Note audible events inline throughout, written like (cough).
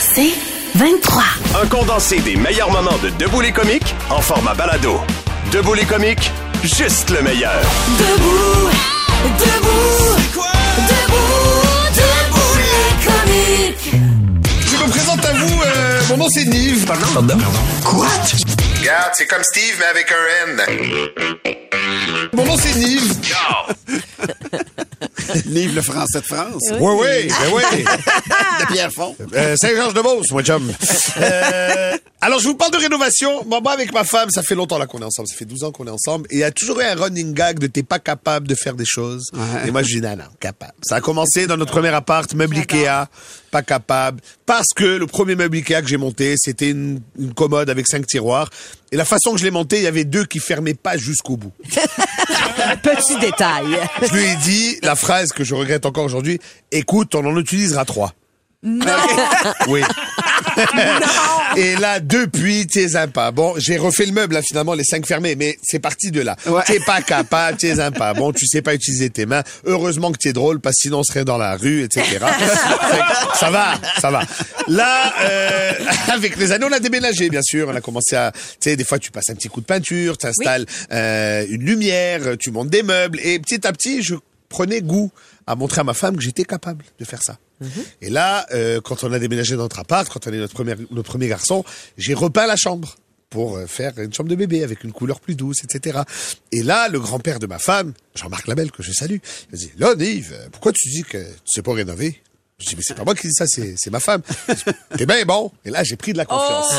C'est 23. Un condensé des meilleurs moments de Debout les comiques en format balado. Debout les comiques, juste le meilleur. Debout, debout, debout, debout les comiques. Je me présente à vous, euh, mon nom c'est Nive. Pardon? Quoi? Regarde, c'est comme Steve, mais avec un N. Mon nom c'est Nive. (laughs) (laughs) Livre le français de France. Oui, oui, ben oui. (laughs) De Pierre Fond. Euh, Saint-Georges-de-Beauce, moi, chum. Euh, (laughs) alors, je vous parle de rénovation. Moi, avec ma femme, ça fait longtemps là qu'on est ensemble. Ça fait 12 ans qu'on est ensemble. Et il y a toujours eu un running gag de t'es pas capable de faire des choses. Ouais. Et moi, je dis non, non, capable. Ça a commencé dans notre premier appart, meuble Ikea, pas capable. Parce que le premier meuble Ikea que j'ai monté, c'était une, une commode avec cinq tiroirs. Et la façon que je l'ai monté, il y avait deux qui fermaient pas jusqu'au bout. (laughs) Petit détail. Je lui ai dit la phrase que je regrette encore aujourd'hui. Écoute, on en utilisera trois. Oui. Et là, depuis, t'es sympa. Bon, j'ai refait le meuble, là, finalement, les cinq fermés, mais c'est parti de là. Ouais. T'es pas capable, t'es sympa. Bon, tu sais pas utiliser tes mains. Heureusement que t'es drôle, parce que sinon on serait dans la rue, etc. (laughs) Ça va, ça va. Là, euh, (laughs) avec les années, on a déménagé, bien sûr. On a commencé à, tu sais, des fois, tu passes un petit coup de peinture, t'installes euh, une lumière, tu montes des meubles, et petit à petit, je prenais goût à montrer à ma femme que j'étais capable de faire ça. Et là, euh, quand on a déménagé dans notre appart, quand on est notre premier, garçon, j'ai repeint la chambre pour euh, faire une chambre de bébé avec une couleur plus douce, etc. Et là, le grand-père de ma femme, Jean-Marc Labelle, que je salue, il me dit, là, Nive, pourquoi tu dis que tu sais pas rénover? Je dis, mais c'est pas moi qui dis ça, c'est, ma femme. T'es bien bon. Et là, j'ai pris de la confiance.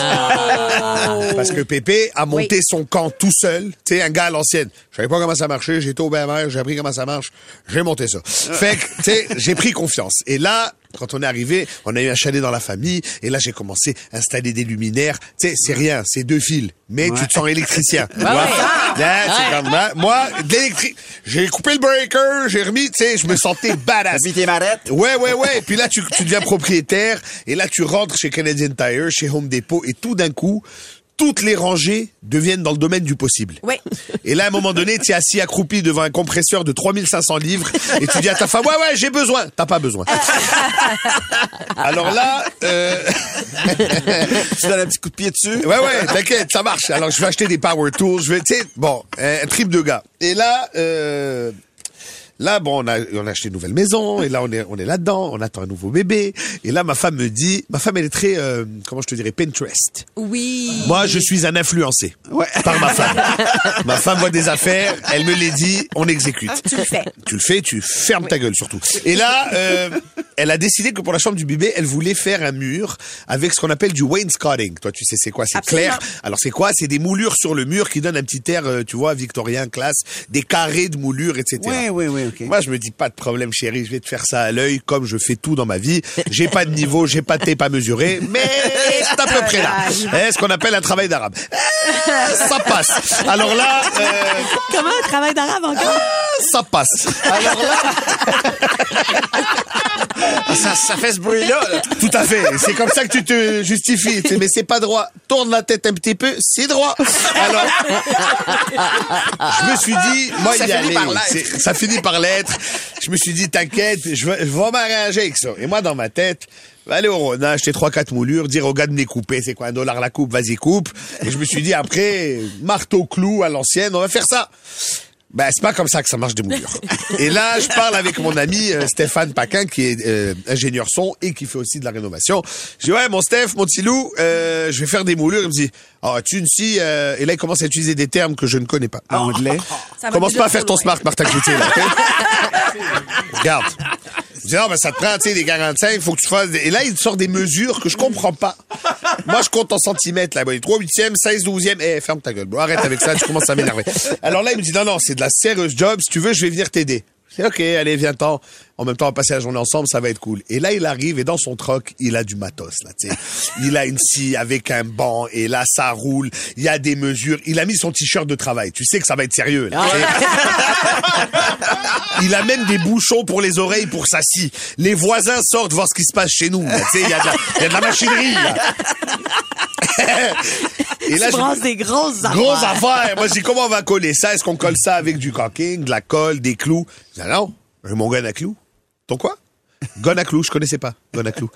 Parce que Pépé a monté son camp tout seul. Tu sais, un gars à l'ancienne. Je savais pas comment ça marchait. J'étais au bain j'ai appris comment ça marche. J'ai monté ça. Fait que, tu sais, j'ai pris confiance. Et là, quand on est arrivé, on a eu un chalet dans la famille. Et là, j'ai commencé à installer des luminaires. Tu sais, c'est rien. C'est deux fils. Mais tu te sens électricien. (laughs) Là, comme, moi, de l'électrique. J'ai coupé le breaker. J'ai remis, tu sais, je me sentais (laughs) badass. Puis tes marettes. Ouais, ouais, ouais. Puis là, tu, tu deviens propriétaire. Et là, tu rentres chez Canadian Tire, chez Home Depot. Et tout d'un coup, toutes les rangées deviennent dans le domaine du possible. Oui. Et là, à un moment donné, tu es assis accroupi devant un compresseur de 3500 livres et tu dis à ta femme, ouais, ouais, j'ai besoin. T'as pas besoin. (laughs) Alors là, euh, Tu donnes un petit coup de pied dessus. Ouais, ouais, t'inquiète, ça marche. Alors, je vais acheter des power tools. Je vais, tu sais, bon, un trip de gars. Et là, euh, là, bon, on a, on a acheté une nouvelle maison. Et là, on est, on est là-dedans. On attend un nouveau bébé. Et là, ma femme me dit, ma femme, elle est très, euh, comment je te dirais, Pinterest. Oui. Moi, je suis un influencé. Ouais. Par ma femme. ma femme voit des affaires, elle me les dit, on exécute. Tu le fais. Tu le fais, tu fermes ta gueule surtout. Et là, euh, elle a décidé que pour la chambre du bébé, elle voulait faire un mur avec ce qu'on appelle du wainscoting. Toi, tu sais c'est quoi? C'est clair. Alors c'est quoi? C'est des moulures sur le mur qui donnent un petit air, euh, tu vois, victorien, classe, des carrés de moulures, etc. Oui, oui, oui, Moi, je me dis pas de problème, chérie, je vais te faire ça à l'œil, comme je fais tout dans ma vie. J'ai pas de niveau, j'ai pas de tape à mesurer, mais c'est à peu près là. Hein, ce qu'on appelle un travail d'arabe. Euh, ça passe. Alors là, euh, Comment un travail d'arabe encore? Ça passe. Alors là, Ça, ça fait ce bruit-là. là. tout à fait. C'est comme ça que tu te justifies. Tu sais, Mais c'est pas droit. Tourne la tête un petit peu, c'est droit. Alors, je me suis dit, moi, Ça y finit aller. par l'être. C'est- Ça finit par l'être. Je me suis dit, t'inquiète, je vais, je vais m'arranger avec ça. Et moi, dans ma tête, je vais aller au Rona, acheter trois, quatre moulures, dire au gars de me les couper. C'est quoi, un dollar la coupe? Vas-y, coupe. Et je me suis dit, après, marteau clou à l'ancienne, on va faire ça. Ben, c'est pas comme ça que ça marche des moulures. Et là, je parle avec mon ami euh, Stéphane Paquin, qui est euh, ingénieur son et qui fait aussi de la rénovation. Je dis, ouais, mon Steph, mon petit loup, euh, je vais faire des moulures. Il me dit, ah, tu ne si... euh, Et là, il commence à utiliser des termes que je ne connais pas. Anglais. Ça Commence pas à faire ton loin. smart, Martin Cloutier, là? (laughs) Regarde. Dis, non, ben, ça te prend, tu sais, des 45, il faut que tu fasses des... Et là, il sort des mesures que je comprends pas. Moi, je compte en centimètres, là. Bon, 3 huitièmes, 16 douzièmes. Eh, ferme ta gueule, bro. Arrête avec ça, tu commences à m'énerver. Alors là, il me dit, non, non, c'est de la sérieuse job. Si tu veux, je vais venir t'aider. C'est OK, allez, viens-t'en. En même temps, on va passer la journée ensemble, ça va être cool. Et là, il arrive et dans son troc, il a du matos, là, tu sais. (laughs) Il a une scie avec un banc et là, ça roule. Il y a des mesures. Il a mis son t-shirt de travail. Tu sais que ça va être sérieux, là. (laughs) Il a même des bouchons pour les oreilles pour sa scie. Les voisins sortent voir ce qui se passe chez nous. là. Tu sais, il y, a de la- il y a de la machinerie, là. (laughs) Et Tu brasses des grosses affaires. Grosse affaire. Moi, je dis, comment on va coller ça? Est-ce qu'on colle ça avec du caulking, de la colle, des clous? Je dis, non, j'ai mon gun à clous. Ton quoi? Clous, je connaissais pas. Clous.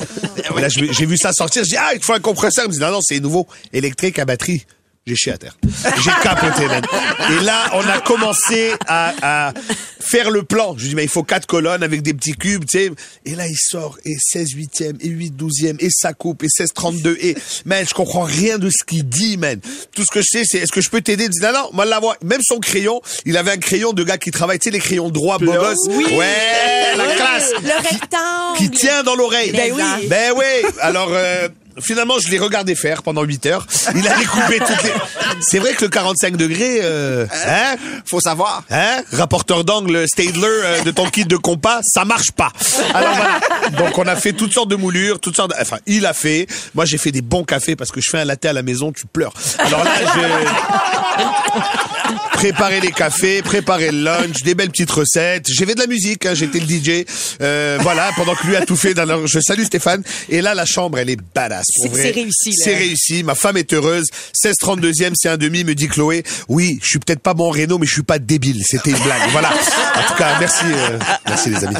Et là, j'ai vu ça sortir. Je dis, ah, il faut un compresseur. Il me dit, non, non, c'est nouveau. Électrique à batterie. J'ai chié à terre. J'ai capoté, même. Et là, on a commencé à, à faire le plan. Je lui dis, mais il faut quatre colonnes avec des petits cubes, tu sais. Et là, il sort, et 16 huitième, et 8 douzième, et ça coupe, et 16 32, et, man, je comprends rien de ce qu'il dit, man. Tout ce que je sais, c'est, est-ce que je peux t'aider? Il dit, non, non, moi, l'avoir. Même son crayon, il avait un crayon de gars qui travaille, tu sais, les crayons droits, beau gosse. Ouais, la classe. Le rectangle. Qui tient dans l'oreille. Ben oui. Ben oui. Alors, euh, finalement, je l'ai regardé faire pendant 8 heures. Il a découpé toutes les... (laughs) C'est vrai que le 45 degrés, euh, hein? Faut savoir. Hein? Rapporteur d'angle Stadler euh, de ton kit de compas, ça marche pas. Alors voilà. Donc on a fait toutes sortes de moulures, toutes sortes. De... Enfin, il a fait. Moi, j'ai fait des bons cafés parce que je fais un latte à la maison, tu pleures. Alors là, j'ai (laughs) préparé les cafés, préparé le lunch, des belles petites recettes. J'ai fait de la musique, hein, j'étais le DJ. Euh, voilà, pendant que lui a tout fait. Je salue Stéphane. Et là, la chambre, elle est badass. C'est- réussi. C'est réussi. Ma femme est heureuse. 16 32e, c'est un demi, me dit Chloé. Oui, je suis peut-être pas bon en réno, mais je suis pas débile. C'était une blague. Voilà. En tout cas, merci, euh, merci les amis.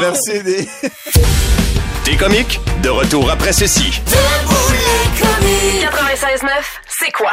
Merci. Des... T'es comique? De retour après ceci. 96.9, c'est quoi?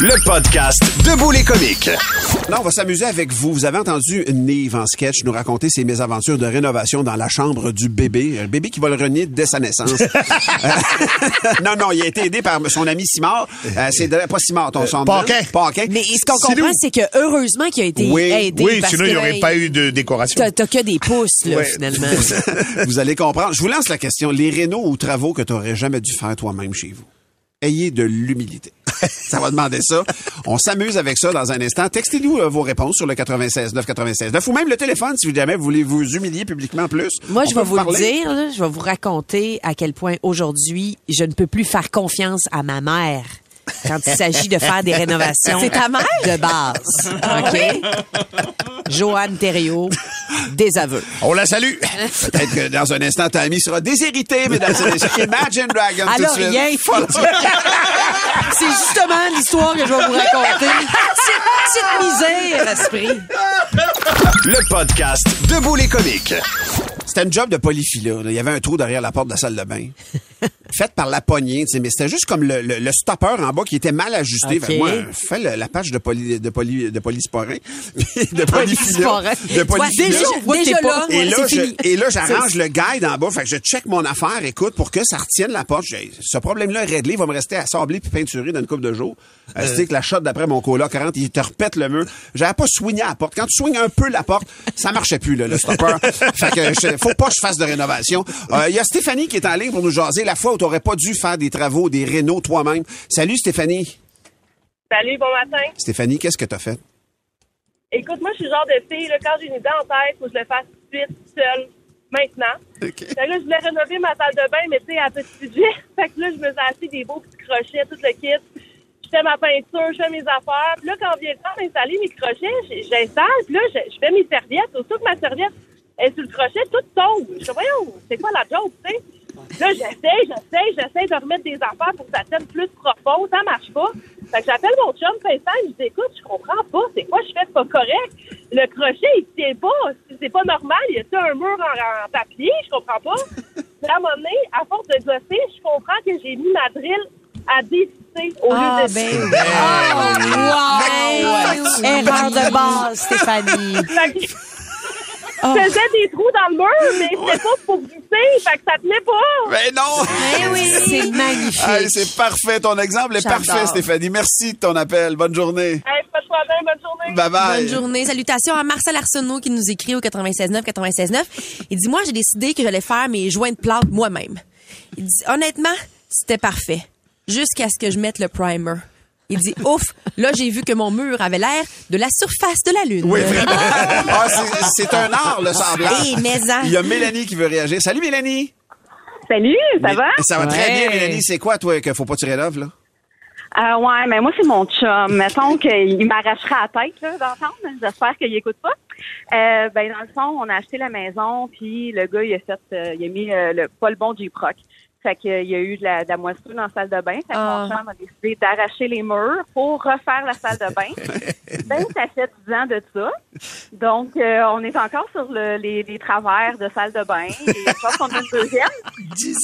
Le podcast Debout les comiques. Là, on va s'amuser avec vous. Vous avez entendu Nive en sketch nous raconter ses mésaventures de rénovation dans la chambre du bébé. Le bébé qui va le renier dès sa naissance. (laughs) Euh, (laughs) non, non, il a été aidé par son ami Simard. Euh, c'est de- pas Simard, ton son. Paquin. Paquin. Mais ce qu'on comprend, c'est que heureusement qu'il a été Oui, aidé. Oui, parce sinon il n'y aurait pas eu de décoration. T'as t'as que des pouces, là, Ouais. finalement. (laughs) vous allez comprendre. Je vous lance la question. Les rénaux ou travaux que tu n'aurais jamais dû faire toi-même chez vous? Ayez de l'humilité. (laughs) ça va demander ça. On s'amuse avec ça dans un instant. Textez-nous euh, vos réponses sur le 96 9 96 9 ou même le téléphone si jamais vous voulez vous humilier publiquement plus. Moi, On je vais vous parler. dire, là, je vais vous raconter à quel point aujourd'hui, je ne peux plus faire confiance à ma mère quand il s'agit de faire des rénovations C'est ta mère? de base. OK? Joanne Thériault, des aveux. On la salue. Peut-être que dans un instant, ta amie sera déshérité, mesdames et messieurs. Imagine Dragon tout de Alors, suite. rien. C'est justement l'histoire que je vais vous raconter. Petite, petite misère, esprit. Le podcast Debout les comiques. C'était un job de polyphila. Il y avait un trou derrière la porte de la salle de bain. (laughs) Fait par la poignée, tu sais, mais c'était juste comme le, le, le stopper en bas qui était mal ajusté. Ok. Fait que moi, fais le- la page de poly, de poly, de polysporin, (laughs) de (laughs) polyphila. Polysporin. De polyphila. déjà, déjà là, Et là, je, et là, j'arrange le guide en bas. Fait que je check mon affaire, écoute, pour que ça retienne la porte. J'ai- Ce problème-là est réglé. Il va me rester à sabler puis peinturer dans une couple de jours. Euh, C'est que la shot d'après mon coloc 40, il te repète le mur. J'avais pas soigné la porte. Quand tu soignes un peu la porte, ça marchait plus, là, le stopper. fait que je- (laughs) faut pas que je fasse de rénovation. Euh, Il y a Stéphanie qui est en ligne pour nous jaser. La fois où t'aurais pas dû faire des travaux, des rénaux toi-même. Salut, Stéphanie. Salut, bon matin. Stéphanie, qu'est-ce que t'as fait? Écoute, moi, je suis le genre de fille, là, quand j'ai une idée en tête, faut que je le fasse tout de suite, seule, maintenant. Fait que là, je voulais rénover ma salle de bain, mais tu sais, à petit budget. (laughs) Fait que là, je me suis acheté des beaux petits crochets, tout le kit. Je fais ma peinture, je fais mes affaires. Puis là, quand vient le temps d'installer mes crochets, j'installe, puis là, je, je fais mes serviettes. Surtout que ma serviette est sur le crochet, toute tombe. Je dis, voyons, c'est quoi la joke, tu sais? Là, j'essaie, j'essaie, j'essaie de remettre des affaires pour que ça tienne plus profond. Ça marche pas. Fait que j'appelle mon chum FaceTime. Je dis, écoute, je comprends pas. C'est quoi je fais pas correct? Le crochet, il tient pas. C'est pas normal. Il y a un mur en, en papier? Je comprends pas. Puis à un moment donné, à force de gosser, je comprends que j'ai mis ma drill à 10 sais, au Ah, lieu de... ben. Oh, wow! Erreur de base, Stéphanie. Que Je faisais des trous dans le mur, mais c'était pas pour visser, fait que ça tenait pas. Mais non! Eh oui. C'est (laughs) magnifique. Hey, c'est parfait. Ton exemple est parfait, Stéphanie. Merci de ton appel. Bonne journée. Hey, pas de problème, bonne journée. Bye bye. Bonne journée. Salutations à Marcel Arsenault qui nous écrit au 96.9, 96.9. Il dit, moi, j'ai décidé que j'allais faire mes joints de plâtre moi-même. Il dit, honnêtement, c'était parfait. Jusqu'à ce que je mette le primer. Il dit, ouf, là, j'ai vu que mon mur avait l'air de la surface de la Lune. Oui, vraiment. Ah, c'est- un art, le semblant. Eh, mais en. Il y a Mélanie qui veut réagir. Salut, Mélanie. Salut, ça Mais- va? Ça va très bien, Mélanie. C'est quoi, toi, qu'il faut pas tirer l'œuvre, là? Euh, ouais, mais moi, c'est mon chum. Mettons qu'il m'arrachera la tête, là, d'entendre. J'espère qu'il écoute pas. Euh, ben, dans le fond, on a acheté la maison, puis le gars, il a fait, euh, il a mis euh, le, pas le bon J-Proc. Fait qu'il y a eu de la, de la moisissure dans la salle de bain. Fait que Ah. mon chum a décidé d'arracher les murs pour refaire la salle de bain. (laughs) ben, ça fait 10 ans de ça. Donc, euh, on est encore sur le- les, les travers de salle de bain. Et je pense qu'on a une deuxième.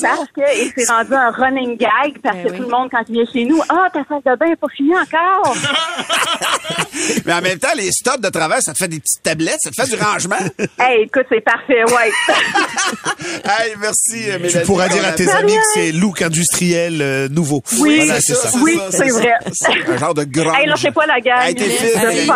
Parce que, c'est rendu un running gag parce Ben que oui. tout le monde, quand il vient chez nous, ah, ta salle de bain n'est pas finie encore. (laughs) Mais en même temps, les studs de travers, ça te fait des petites tablettes, ça te fait du rangement. hey, écoute, c'est parfait, ouais. (laughs) hey, merci, Mélanie. Tu pourras dire à tes amis c'est look industriel euh, nouveau. Oui, Voilà, c'est ça. oui, c'est vrai. Un genre de grand. hey, c'est pas la gang. Hey, t'es fine, bon.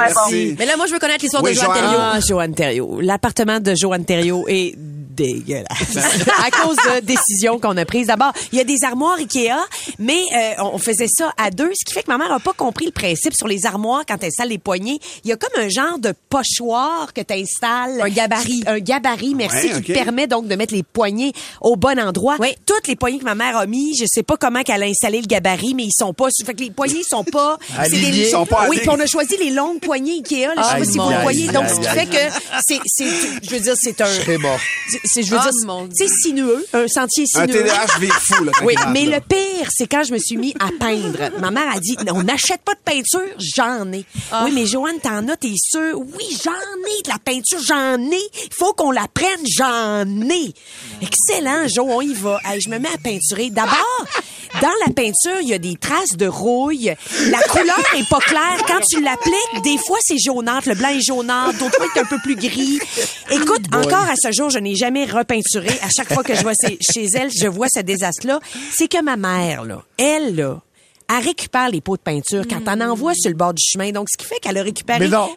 Mais là, moi, je veux connaître l'histoire Oui, de Joanne. Thériault. Ah, Joanne Thériault. L'appartement de Joanne Thériault est dégueulasse. à cause de décisions qu'on a prises. D'abord, il y a des armoires Ikea, mais euh, on faisait ça à deux, ce qui fait que ma mère a pas compris le principe sur les armoires quand elle installe les poignées. Il y a comme un genre de pochoir que tu installes. Un gabarit. Un gabarit, merci, Ouais, qui ok. te permet donc de mettre les poignées au bon endroit. Oui. Toutes les poignées que ma mère a mis, je sais pas comment qu'elle a installé le gabarit, mais ils sont pas... Fait que les poignées sont pas... (laughs) c'est des- sont pas Oui, puis on a choisi les longues poignées Ikea. Là, je sais pas si vous voyez. Donc, ce qui fait que c'est, c'est, je veux dire, c'est un... Je serais mort. C'est, je veux Oh, dire, mon c'est sinueux, un sentier Un sinueux. TDAH vire fou, là. Oui, mais là. le pire, c'est quand je me suis mis à peindre. Ma mère a dit, on n'achète pas de peinture, j'en ai. Oui, mais Joanne, t'en as, t'es sûre? Oui, j'en ai de la peinture, j'en ai. Il faut qu'on la prenne, j'en ai. Excellent, Jo, on y va. Hey, je me mets à peinturer. D'abord, dans la peinture, il y a des traces de rouille. La couleur est pas claire. Quand tu l'appliques, des fois, c'est jaunâtre. Le blanc est jaunâtre. D'autres fois, il est un peu plus gris. Écoute, encore à ce jour, je n'ai jamais repeinturé. À chaque fois que je chez- chez elle, je vois ce désastre-là. C'est que ma mère, là, elle, là, elle récupère les pots de peinture quand on envoie sur le bord du chemin. Donc, ce qui fait qu'elle a récupéré plein de bas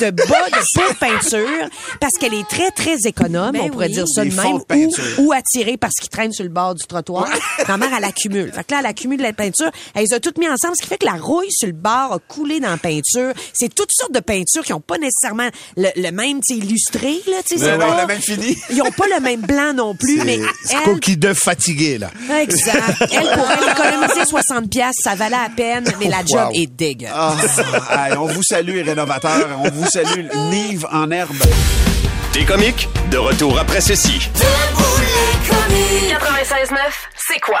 de pots de peinture parce qu'elle est très, très économe, Ben on pourrait oui. dire ça de même, de peinture. ou, ou attirée parce qu'ils traînent sur le bord du trottoir. (laughs) Ma mère, elle accumule. Fait que là, elle accumule la peinture. Elle les a toutes mis ensemble, ce qui fait que la rouille sur le bord a coulé dans la peinture. C'est toutes sortes de peintures qui ont pas nécessairement le, le même, tu sais, illustré, là, tu sais. Même fini. Ils ont pas le même blanc non plus, mais C'est elle, coquille d'œuf fatigué, là. Exact. Elle pourrait économiser 60 pièces, ça valait la peine, mais la job Wow. est dégueulasse. Ah, hey, on vous salue, les rénovateurs. On vous salue, Nive en herbe. T'es comique? De retour après ceci. 96.9, c'est quoi?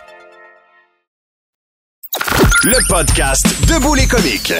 Le podcast Debout les comiques.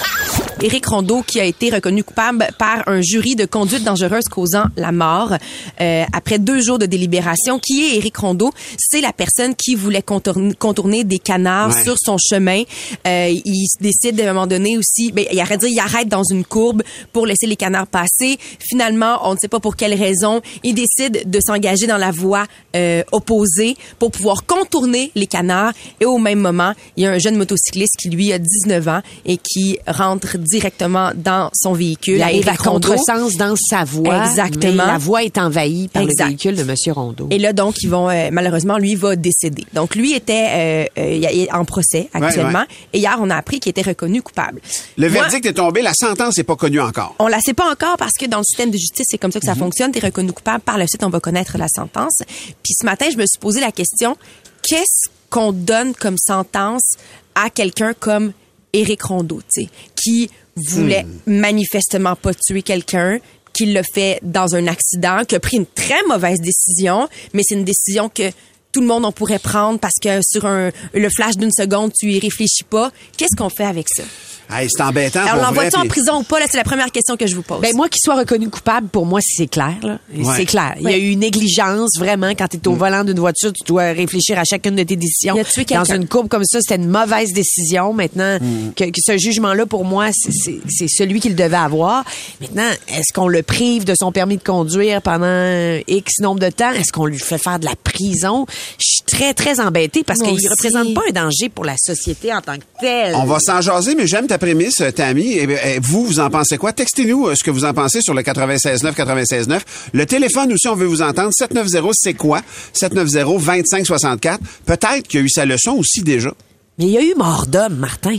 Éric Rondeau qui a été reconnu coupable par un jury de conduite dangereuse causant la mort euh, après deux jours de délibération. Qui est Éric Rondeau? C'est la personne qui voulait contourner, contourner des canards Ouais. sur son chemin. Euh, il décide à un moment donné aussi, ben, il arrête de dire, il arrête dans une courbe pour laisser les canards passer. Finalement, on ne sait pas pour quelle raison, il décide de s'engager dans la voie euh, opposée pour pouvoir contourner les canards. Et au même moment, il y a un jeune motocycliste qui lui a 19 ans et qui rentre directement dans son véhicule. Il arrive à contresens dans sa voie. Exactement. mais la voie est envahie par Exact. le véhicule de Monsieur Rondeau. Et là, donc, ils vont euh, malheureusement, lui va décéder. Donc, lui était euh, euh, en procès actuellement. ouais. Et hier, on a appris qu'il était reconnu coupable. Le Moi, verdict est tombé, la sentence n'est pas connue encore. on la sait pas encore parce que dans le système de justice, c'est comme ça que ça fonctionne. T'es reconnu coupable. Par la suite, on va connaître la sentence. Puis ce matin, je me suis posé la question qu'est-ce qu'on donne comme sentence à quelqu'un comme Éric Rondeau, tu sais, qui voulait manifestement pas tuer quelqu'un, qui l'a fait dans un accident, qui a pris une très mauvaise décision, mais c'est une décision que tout le monde en pourrait prendre parce que sur un, le flash d'une seconde, tu y réfléchis pas. Qu'est-ce qu'on fait avec ça? Hey, c'est embêtant. Alors, l'envoie-tu en prison ou pas? Là, c'est la première question que je vous pose. Ben moi, qu'il soit reconnu coupable, pour moi, c'est clair. Ouais. C'est clair. Il y a eu une négligence, vraiment. Quand tu es au volant d'une voiture, tu dois réfléchir à chacune de tes décisions. Il a tué Dans une courbe comme ça, c'était une mauvaise décision. Maintenant, que, que ce jugement-là, pour moi, c'est celui qu'il devait avoir. Maintenant, est-ce qu'on le prive de son permis de conduire pendant X nombre de temps? Est-ce qu'on lui fait faire de la prison? Je suis très, très embêtée parce qu'il aussi. représente pas un danger pour la société en tant que telle. On va s'en jaser, mais j'aime ta prémisse, euh, Tammy. Et, eh, vous, vous en pensez quoi? Textez-nous euh, ce que vous en pensez sur le 96.9, 96.9. Le téléphone aussi, on veut vous entendre. 790, c'est quoi? 790-2564. Peut-être qu'il y a eu sa leçon aussi déjà. Mais il y a eu mort d'homme, Martin.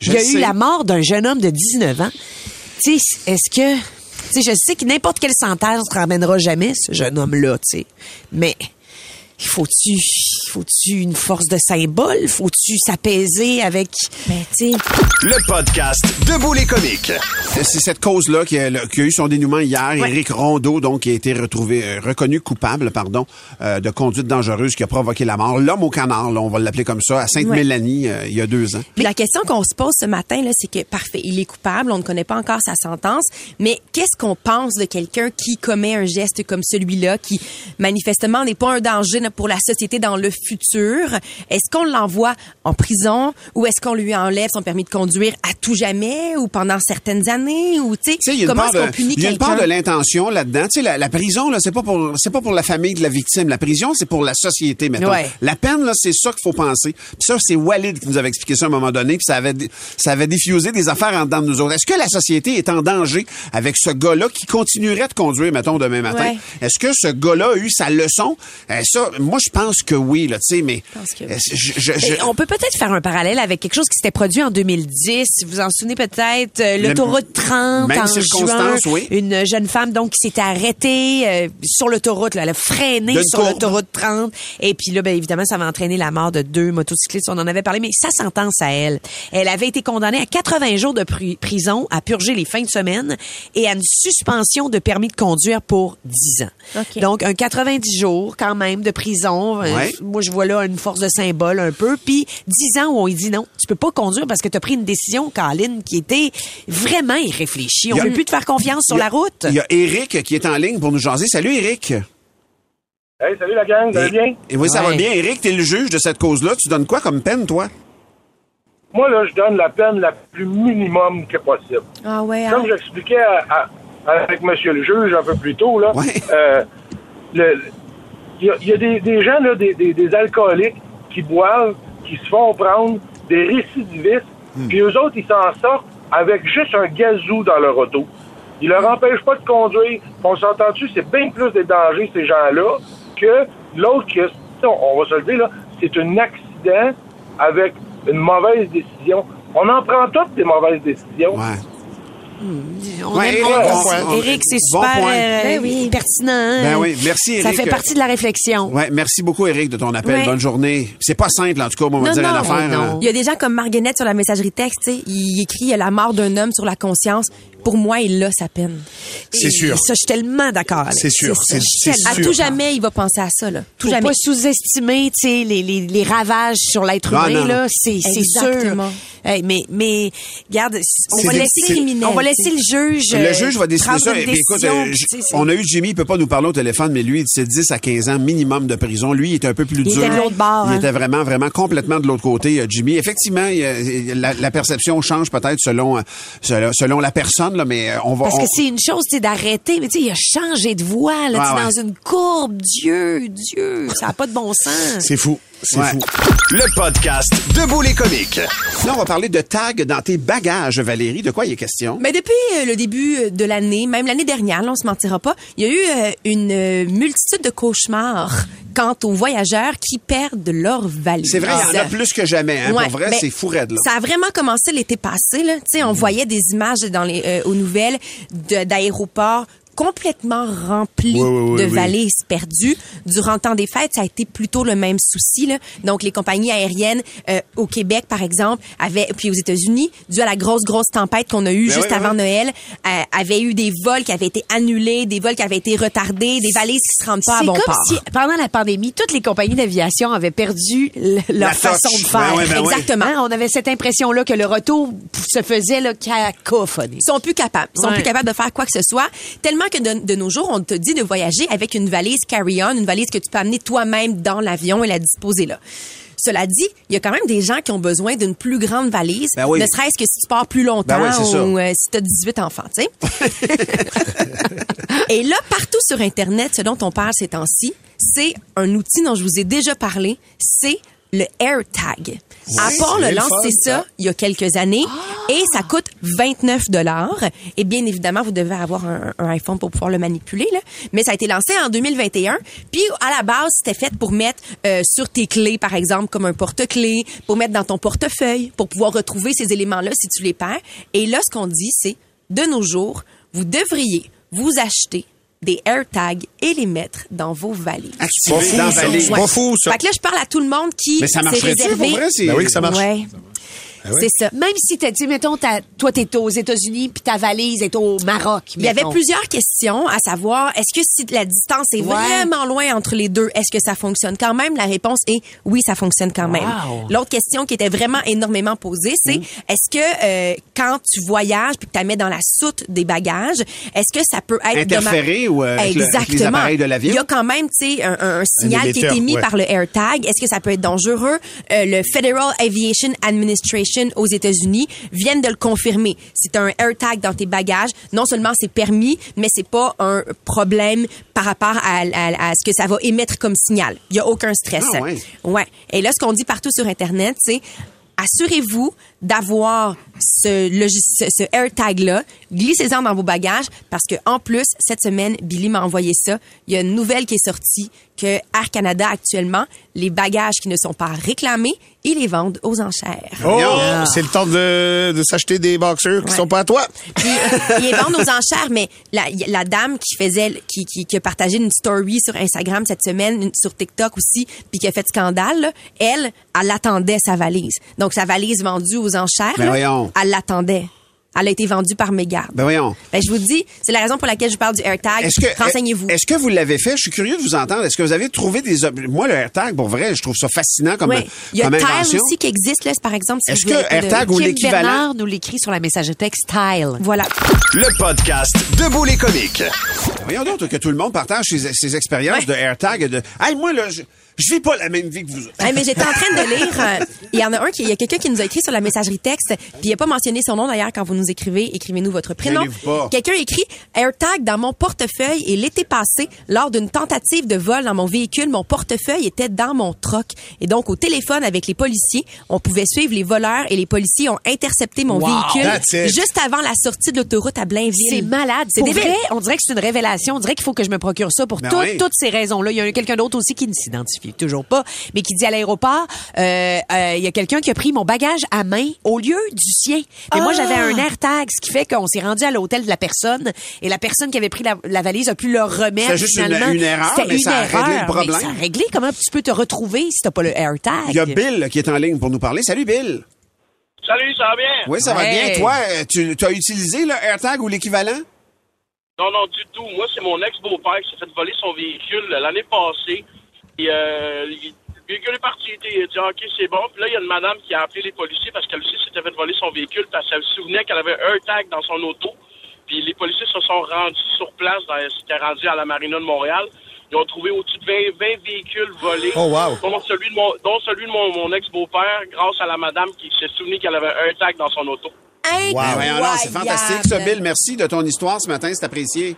Je il y a sais. eu la mort d'un jeune homme de 19 ans. Tu sais, est-ce que... Tu sais, je sais que n'importe quelle sentence ne ramènera jamais ce jeune homme-là, tu sais. Mais... Il faut-tu, faut-tu une force de symbole? Faut-tu s'apaiser avec... Ben, tu sais... Le podcast Debout les comiques. C'est cette cause-là qui a, le- qui a eu son dénouement hier. Éric Rondeau, donc, qui a été retrouvé, euh, reconnu coupable, pardon, euh, de conduite dangereuse qui a provoqué la mort. L'homme au canard, là, on va l'appeler comme ça, à Sainte-Mélanie, euh, il y a deux ans. Puis la question qu'on se pose ce matin, là, c'est que, parfait, il est coupable, on ne connaît pas encore sa sentence, mais qu'est-ce qu'on pense de quelqu'un qui commet un geste comme celui-là, qui manifestement n'est pas un danger pour la société dans le futur? Est-ce qu'on l'envoie en prison ou est-ce qu'on lui enlève son permis de conduire à tout jamais ou pendant certaines années? Ou, tu sais, comment est-ce qu'on punit il y a une quelqu'un? part de l'intention là-dedans. Tu sais, la, la prison, là, c'est pas pour, c'est pas pour la famille de la victime. La prison, c'est pour la société. Ouais. La peine, là, c'est ça qu'il faut penser. Puis ça, c'est Walid qui nous avait expliqué ça à un moment donné, puis ça avait, ça avait diffusé des affaires en dedans de nous autres. Est-ce que la société est en danger avec ce gars-là qui continuerait de conduire, mettons, demain matin? Ouais. Est-ce que ce gars-là a eu sa leçon? Euh, ça, moi, je pense que oui, là, tu sais, mais, que oui. euh, je- je- je- on peut peut-être faire un parallèle avec quelque chose qui s'était produit en 2010. Vous vous en souvenez peut-être, euh, l'autoroute 30 Même en circonstance, juin. oui. Une jeune femme donc qui s'était arrêtée euh, sur l'autoroute. là. Elle a freiné sur courbe. l'autoroute 30. Et puis là, ben, évidemment, ça va entraîner la mort de deux motocyclistes. On en avait parlé, mais sa sentence à elle, elle avait été condamnée à 80 jours de pri- prison, à purger les fins de semaine et à une suspension de permis de conduire pour 10 ans. OK. Donc, un 90 jours quand même de prison. Euh, Ouais. moi, je vois là une force de symbole un peu. Puis 10 ans où on lui dit non, tu peux pas conduire parce que tu as pris une décision, Caroline, qui était vraiment irréfléchie. On a- peut plus te faire confiance sur a- la route. Il y a Eric qui est en ligne pour nous jaser. Salut, Eric. Hey, salut la gang, vous allez bien? Et oui, ça va bien. Eric, t'es le juge de cette cause-là. Tu donnes quoi comme peine, toi? Moi, là, je donne la peine la plus minimum que possible. Ah ouais, hein? Comme j'expliquais à- à- avec monsieur le juge un peu plus tôt, là, Ouais. euh, le- il y a, il y a des, des gens, là, des, des- des alcooliques qui boivent, qui se font prendre, des récidivistes, puis eux autres, ils s'en sortent avec juste un gazou dans leur auto. Ils leur empêchent pas de conduire. On s'entend-tu, c'est bien plus des dangers, ces gens-là, que l'autre qui, a- on va se le dire, là, c'est un accident avec une mauvaise décision. On en prend toutes des mauvaises décisions. Ouais. On Ouais, aime- Eric, on- bon point. Eric, c'est Bon super point. euh, Ben oui. pertinent. hein? Ben oui, merci, Ça Eric. fait partie de la réflexion. Ouais, merci beaucoup, Eric, de ton appel. Ouais. Bonne journée. C'est pas simple, en tout cas, moi, on va Non, dire non, une affaire. non. hein. Il y a des gens comme Marguerite sur la messagerie texte, il écrit il y a la mort d'un homme sur la conscience. Pour moi, il a sa peine. C'est sûr. Ça, je suis tellement d'accord. avec. C'est sûr, ça. c'est- À sûr. tout jamais, il va penser à ça, là. Tout Faut jamais. pas sous-estimer, tu sais, les, les, les ravages sur l'être Ah, humain, non. là. C'est, sûr. Hey, mais, mais, regarde, on va laisser, on va laisser le juge. Le euh, juge va décider ça. une Et puis, écoute, euh, c'est- on a eu Jimmy, il peut pas nous parler au téléphone, mais lui, c'est 10 à 15 ans minimum de prison. Lui, il était un peu plus Il dur. était de l'autre bord, Il hein. était vraiment, vraiment complètement de l'autre côté, euh, Jimmy. Effectivement, il la, la perception change peut-être selon, selon, selon la personne, là, mais on va... Parce on- que c'est une chose, sais, d'arrêter, mais tu sais, il a changé de voix, là, Ah, ouais. dans une courbe. Dieu, Dieu, ça n'a pas de bon sens. C'est fou. C'est Ouais. fou. Le podcast Debout les comiques. Là, on va parler de tag dans tes bagages, Valérie. De quoi il est question? Mais depuis euh, le début euh, de l'année, même l'année dernière, là, on se mentira pas, il y a eu euh, une euh, multitude de cauchemars quant aux voyageurs qui perdent leur valise. C'est vrai, il y en a plus que jamais. Hein? Ouais, Pour vrai, ben, c'est fou raide, là. Ça a vraiment commencé l'été passé. Là. Tu sais, On voyait des images dans les, euh, aux nouvelles de- d'aéroports complètement rempli Oui, oui, oui, de oui. valises perdues. Durant le temps des fêtes, ça a été plutôt le même souci. Là. Donc, les compagnies aériennes euh, au Québec, par exemple, avaient, puis aux États-Unis, dû à la grosse, grosse tempête qu'on a eue Ben juste oui, avant oui. Noël, euh, avaient eu des vols qui avaient été annulés, des vols qui avaient été retardés, des valises qui se rendent pas à C'est bon comme port. si, pendant la pandémie, toutes les compagnies d'aviation avaient perdu le- leur La façon touch. de faire. Ben ben. Exactement. On avait cette impression-là que le retour se faisait là, cacophonie. Ils sont plus capables. Ils sont Ouais. plus capables de faire quoi que ce soit. Tellement que de, de nos jours, on te dit de voyager avec une valise carry-on, une valise que tu peux amener toi-même dans l'avion et la disposer là. Cela dit, il y a quand même des gens qui ont besoin d'une plus grande valise, Ben oui. ne serait-ce que si tu pars plus longtemps Ben oui, ça. ou euh, si tu as 18 enfants, tu sais. (laughs) Et là, partout sur Internet, ce dont on parle ces temps-ci, c'est un outil dont je vous ai déjà parlé, c'est le AirTag. À part c'est le lancer fun, ça il y a quelques années et ça coûte 29 dollars. Et bien évidemment, vous devez avoir un, un iPhone pour pouvoir le manipuler là. Mais ça a été lancé en 2021. Puis à la base, c'était fait pour mettre euh, sur tes clés, par exemple, comme un porte-clés, pour mettre dans ton portefeuille, pour pouvoir retrouver ces éléments-là si tu les perds. Et là, ce qu'on dit, c'est de nos jours, vous devriez vous acheter des AirTags et les mettre dans vos valises. Activé fou, dans ça. la valise. C'est pas fou, ça. Fait que là, je parle à tout le monde qui Mais ça s'est marcherait-tu, réservé. pour vrai? C'est- Ben oui que ça marche. Ouais. Ah? C'est ça. Même si t'as dit, mettons, ta- toi, t'es aux États-Unis puis ta valise est au Maroc. Il y avait plusieurs questions à savoir, est-ce que si la distance est Ouais. vraiment loin entre les deux, est-ce que ça fonctionne? Quand même? La réponse est oui, ça fonctionne quand même. Wow. L'autre question qui était vraiment énormément posée, c'est est-ce que euh, quand tu voyages puis que tu mets dans la soute des bagages, est-ce que ça peut être Interférer ou, euh, le- avec les Exactement. appareils de l'avion? Il y a quand même, tu sais, un, un- un signal qui est émis ouais. par le AirTag. Est-ce que ça peut être dangereux? Euh, le Federal Aviation Administration aux États-Unis viennent de le confirmer. As un AirTag dans tes bagages, non seulement c'est permis, mais c'est pas un problème par rapport à, à- à ce que ça va émettre comme signal. Il y a aucun stress. Ah ouais. Ouais. Et là, ce qu'on dit partout sur Internet, c'est assurez-vous d'avoir ce, ce, ce AirTag-là, glissez-en dans vos bagages parce que en plus, cette semaine, Billy m'a envoyé ça. Il y a une nouvelle qui est sortie que Air Canada, actuellement, les bagages qui ne sont pas réclamés, ils les vendent aux enchères. Oh, c'est le temps de, de s'acheter des boxers qui Ouais. sont pas à toi. Puis, ils les vendent aux enchères, mais la, la dame qui faisait, qui, qui, qui a partagé une story sur Instagram cette semaine, sur TikTok aussi, puis qui a fait scandale, là, elle, elle attendait sa valise. Donc, sa valise vendue aux enchères, Ben là, voyons. elle l'attendait. Elle a été vendue par Mégarde. Ben voyons. Ben, je vous dis, c'est la raison pour laquelle je parle du AirTag. Est-ce que Renseignez-vous. Est-ce que vous l'avez fait? Je suis curieux de vous entendre. Est-ce que vous avez trouvé des ob- moi le AirTag pour vrai, je trouve ça fascinant comme Oui. Il y a Tile invention. aussi qui existe, là, par exemple. si Est-ce que de- AirTag ou l'équivalent? Bernard nous l'écrit sur la messagerie texte Tile. Voilà. Le podcast Debout les comiques. Voyons donc que tout le monde partage ses, ses expériences Ouais. de AirTag et de Hey, moi là je, je vis pas la même vie que vous. Hey, mais j'étais en train de lire. euh, Il y en a un qui, il y a quelqu'un qui nous a écrit sur la messagerie texte, puis il a pas mentionné son nom d'ailleurs quand vous nous écrivez. Écrivez-nous votre prénom. Quelqu'un écrit AirTag dans mon portefeuille et l'été passé, lors d'une tentative de vol dans mon véhicule, mon portefeuille était dans mon troc. Et donc au téléphone avec les policiers, on pouvait suivre les voleurs et les policiers ont intercepté mon Wow. véhicule juste avant la sortie de l'autoroute à Blainville. C'est malade. C'est vrai, on dirait que c'est une révélation. On dirait qu'il faut que je me procure ça pour Ben oui. toutes ces raisons-là. Il y a quelqu'un d'autre aussi qui ne s'identifie toujours pas, mais qui dit à l'aéroport, euh, euh, il y a quelqu'un qui a pris mon bagage à main au lieu du sien. Mais moi, j'avais un AirTag, ce qui fait qu'on s'est rendu à l'hôtel de la personne et la personne qui avait pris la, la valise a pu le remettre. C'était juste une- finalement. une erreur, mais une ça a réglé le problème. mais Ça a réglé. Comment tu peux te retrouver si t'as pas le AirTag? Il y a Bill qui est en ligne pour nous parler. Salut Bill. Salut, ça va bien? Oui, ça va bien. Toi, tu, tu as utilisé le AirTag ou l'équivalent? Non, non, du tout. Moi, c'est mon ex-beau-père qui s'est fait voler son véhicule l'année passée. Et euh, il- le véhicule est parti. Il a dit, OK, c'est bon. Puis là, il y a une madame qui a appelé les policiers parce qu'elle aussi s'était fait voler son véhicule parce qu'elle se souvenait qu'elle avait un tag dans son auto. Puis les policiers se sont rendus sur place, dans, c'était rendu à la marina de Montréal. Ils ont trouvé au-dessus de 20, 20 véhicules volés. Oh, wow. Dont celui de mon, dont celui de mon, mon ex-beau-père, grâce à la madame qui s'est souvenue qu'elle avait un tag dans son auto. Donc, c'est fantastique ça, Bill. Merci de ton histoire ce matin, c'est apprécié.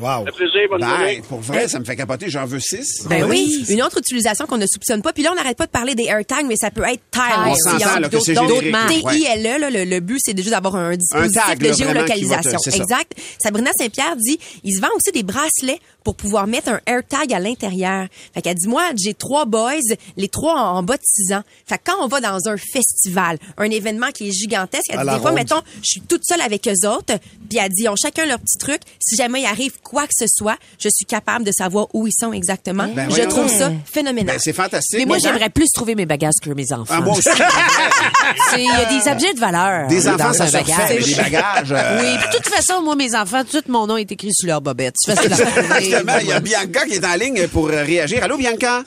Wow. Plaisir, bonne Ben, pour vrai, ça me fait capoter. J'en veux six. Ben oui, une autre utilisation qu'on ne soupçonne pas. Puis là, on n'arrête pas de parler des AirTags, mais ça peut être Tile. On s'entend, Il y en a là, que d'autres- c'est générique. TILE, là, le, le but, c'est déjà d'avoir un dispositif tag, de géolocalisation. te- c'est ça. exact. Sabrina Saint-Pierre dit, il se vend aussi des bracelets pour pouvoir mettre un AirTag à l'intérieur. Fait qu'elle dit, moi, j'ai trois boys, les trois en, en bas de six ans. Fait que quand on va dans un festival, un événement qui est gigantesque, elle dit, des fois, ronde. mettons, je suis toute seule avec eux autres, puis elle dit, ils ont chacun leur petit truc. Si jamais il arrive quoi que ce soit, je suis capable de savoir où ils sont exactement. Ben je trouve ça phénoménal. Ben, c'est fantastique. Mais moi, j'aimerais plus trouver mes bagages que mes enfants. Ah, moi aussi. (laughs) C'est- Il y a des objets de valeur. Des dans enfants, ça un se refait, bagage. mais des bagages, euh, Oui, puis de toute façon, moi, mes enfants, tout mon nom est écrit sur leur bobette. (laughs) Justement, il y a Bianca qui est en ligne pour euh, réagir. Allô, Bianca?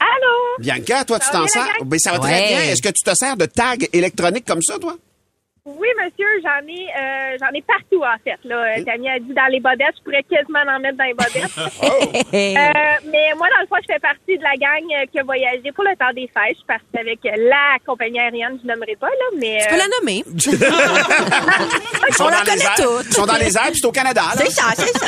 Allô? Bianca, toi, tu Ça t'en sers? Ben, ça va très bien. Est-ce que tu te sers de tag électronique comme ça, toi? Oui, monsieur, j'en ai, euh, j'en ai partout, en fait. Là. Euh, Camille a dit dans les bobettes, je pourrais quasiment en mettre dans les bobettes. (laughs) Euh, mais moi, dans le fond, je fais partie de la gang euh, qui a voyagé pour le temps des fêtes. Je suis partie avec la compagnie aérienne, je nommerai pas, là, mais... Tu peux la nommer. (laughs) Ils sont On la dans les connaît airs. toutes. Ils sont dans les airs, puis c'est au Canada. là. C'est ça, c'est ça.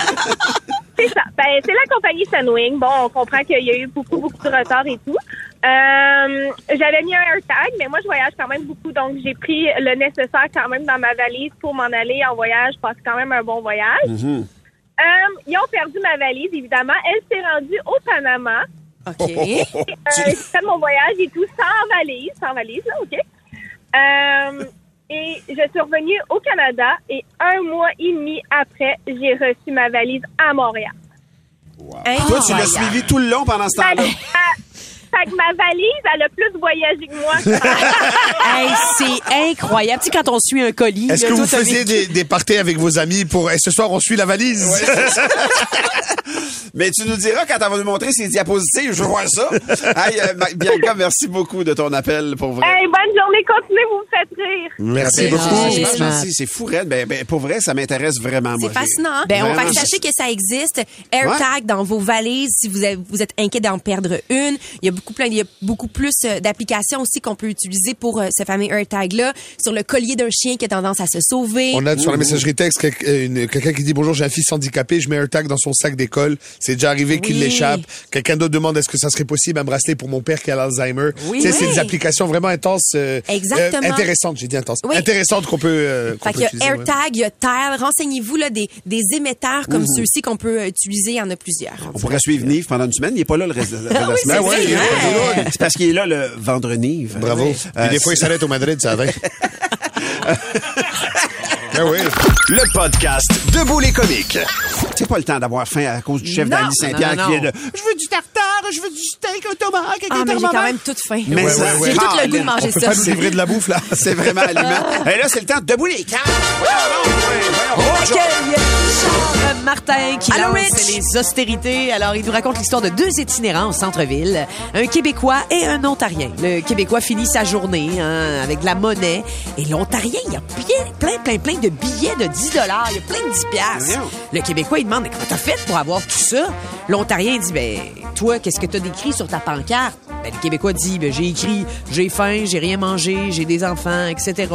C'est ça. Ben, c'est la compagnie Sunwing. Bon, on comprend qu'il y a eu beaucoup, beaucoup de retard et tout. Euh, j'avais mis un AirTag, mais moi, je voyage quand même beaucoup, donc j'ai pris le nécessaire quand même dans ma valise pour m'en aller en voyage. Je passe quand même un bon voyage. Mhm. Euh, ils ont perdu ma valise, évidemment. Elle s'est rendue au Panama. OK. Euh, (laughs) j'ai fait mon voyage et tout sans valise, sans valise, là, OK. Euh, et je suis revenue au Canada et un mois et demi après, j'ai reçu ma valise à Montréal. Toi, tu l'as suivi tout le long pendant ce temps-là? Fait que ma valise, elle a plus voyagé que moi. (laughs) Hey, c'est incroyable. Tu sais, quand on suit un colis. Est-ce que vous faisiez des, des parties avec vos amis pour... Et ce soir, on suit la valise? (laughs) Mais tu nous diras quand elle va nous montrer ses diapositives. Je voir ça. Hey, euh, Bianca, merci beaucoup de ton appel, pour vrai. hey, bonne journée, continuez, vous me faites rire. Merci Ben, beaucoup. gentil, C'est fou, raide. Ben, ben, pour vrai, ça m'intéresse vraiment. C'est fascinant. hein? Ben, on va- que sachez que ça existe. AirTag dans vos valises si vous, avez- vous êtes inquiet d'en perdre une. Il y a beaucoup plein, il y a beaucoup plus euh, d'applications aussi qu'on peut utiliser pour euh, ce fameux AirTag là. Sur le collier d'un chien qui a tendance à se sauver. On a sur la messagerie texte euh, quelqu'un qui dit bonjour, j'ai un fils handicapé, je mets un tag dans son sac d'école. C'est déjà arrivé qu'il Oui. l'échappe. Quelqu'un d'autre demande est-ce que ça serait possible un bracelet pour mon père qui a l'Alzheimer? Oui. Tu sais, c'est Oui. des applications vraiment intenses. euh, Exactement. euh, intéressantes, j'ai dit intenses. Oui. Intéressantes qu'on peut, euh, qu'on Fait peut qu'il y a utiliser, ouais. AirTag, il y a Tile. Renseignez-vous là des, des émetteurs comme ceux-ci qu'on peut utiliser. Il y en a plusieurs. On pourrait suivre Nive pendant une semaine. Il n'est pas là le reste de, la (laughs) Ah oui, semaine. C'est Ouais. parce qu'il est là le vendredi. Bravo. Euh, Puis des fois, il s'arrête au Madrid, ça va. Ah (laughs) oui. Le podcast Debout les comiques. C'est pas le temps d'avoir faim à cause du chef d'Ali Saint-Pierre qui vient de Je veux du tartare, je veux du steak, un tomate, avec Ah, un mais j'ai quand même toute faim. Mais Ouais, ça, ouais, ouais. J'ai tout le goût de manger On peut ça. pas nous livrer de la bouffe, là. (laughs) C'est vraiment aliment. (laughs) Et là, c'est le temps de debout les. Charles Martin qui Allô, lance Rich. les austérités. Alors, il nous raconte l'histoire de deux itinérants au centre-ville, un Québécois et un Ontarien. Le Québécois finit sa journée hein, avec de la monnaie et l'Ontarien, il y a plein, plein, plein de billets de 10 dollars. Il y a plein de 10 piastres. Le Québécois, il demande comment t'as fait pour avoir tout ça? L'Ontarien dit, ben, toi, qu'est-ce que t'as décrit sur ta pancarte? Ben, le Québécois dit, ben, j'ai écrit, j'ai faim, j'ai rien mangé, j'ai des enfants, etc.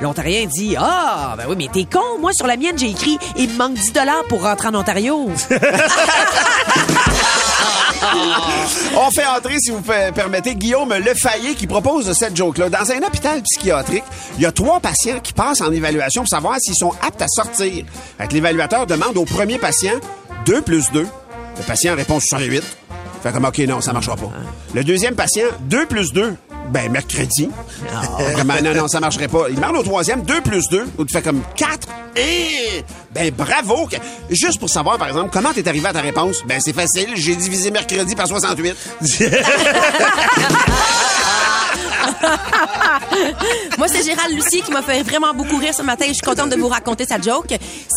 L'Ontarien dit Ah, ben oui, mais t'es con. Moi, sur la mienne, j'ai écrit Il me manque 10 dollars pour rentrer en Ontario. (laughs) On fait entrer, si vous pe- permettez, Guillaume Lefaillé qui propose cette joke-là. Dans un hôpital psychiatrique, il y a trois patients qui passent en évaluation pour savoir s'ils sont aptes à sortir. L'évaluateur demande au premier patient 2 plus 2. Le patient répond 68. Fait comme, OK, non, ça marchera pas. Le deuxième patient, 2 plus 2. Ben, mercredi. Fait comme, non, non, ça marcherait pas. Il demande au troisième, 2 plus 2. Ou tu fais comme 4. Et, ben, bravo. Juste pour savoir, par exemple, comment t'es arrivé à ta réponse? Ben, c'est facile. J'ai divisé mercredi par 68. (laughs) (laughs) Moi, c'est Gérald Lucie qui m'a fait vraiment beaucoup rire ce matin. Je suis contente de vous raconter sa joke.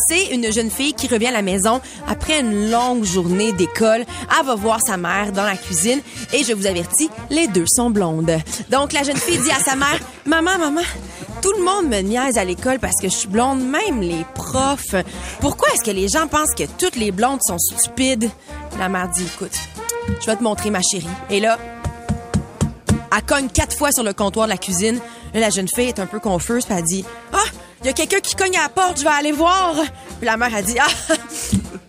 C'est une jeune fille qui revient à la maison après une longue journée d'école. Elle va voir sa mère dans la cuisine et je vous avertis, les deux sont blondes. Donc, la jeune fille dit à sa mère, Maman, maman, tout le monde me niaise à l'école parce que je suis blonde, même les profs. Pourquoi est-ce que les gens pensent que toutes les blondes sont stupides? La mère dit, écoute, je vais te montrer ma chérie. Et là, elle cogne quatre fois sur le comptoir de la cuisine. Là, la jeune fille est un peu confuse, puis elle dit Ah, il y a quelqu'un qui cogne à la porte, je vais aller voir. Puis la mère a dit Ah, (laughs)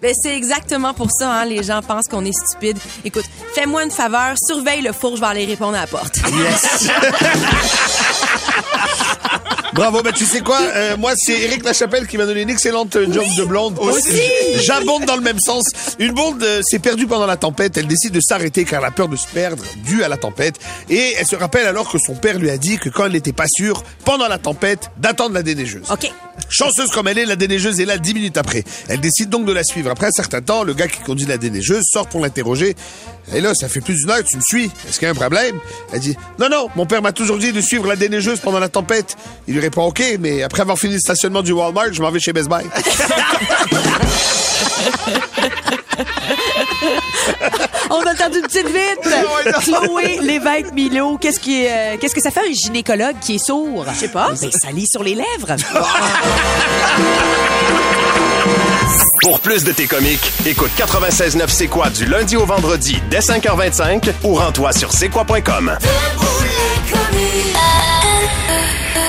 ben c'est exactement pour ça, hein, les gens pensent qu'on est stupide. Écoute, fais-moi une faveur, surveille le four, je vais aller répondre à la porte. Yes. (laughs) Bravo, bah tu sais quoi, euh, moi c'est Eric Lachapelle qui m'a donné une excellente euh, job de blonde. Aussi. J'abonde dans le même sens. Une blonde euh, s'est perdue pendant la tempête, elle décide de s'arrêter car elle a peur de se perdre due à la tempête. Et elle se rappelle alors que son père lui a dit que quand elle n'était pas sûre, pendant la tempête, d'attendre la déneigeuse. OK. Chanceuse comme elle est, la déneigeuse est là dix minutes après. Elle décide donc de la suivre. Après un certain temps, le gars qui conduit la déneigeuse sort pour l'interroger. Et là, ça fait plus d'une heure que tu me suis. Est-ce qu'il y a un problème? Elle dit, non, non, mon père m'a toujours dit de suivre la déneigeuse pendant la tempête. Il lui répond, OK, mais après avoir fini le stationnement du Walmart, je m'en vais chez Best Buy. (laughs) On a entendu une petite vite. Chloé Lévesque Milo, qu'est-ce qui, euh, qu'est-ce que ça fait un gynécologue qui est sourd? Je sais pas. Ben, ça lit sur les lèvres. (laughs) Pour plus de tes comiques, écoute 96.9 C'est quoi du lundi au vendredi dès 5h25 ou rends-toi sur c'est quoi.com.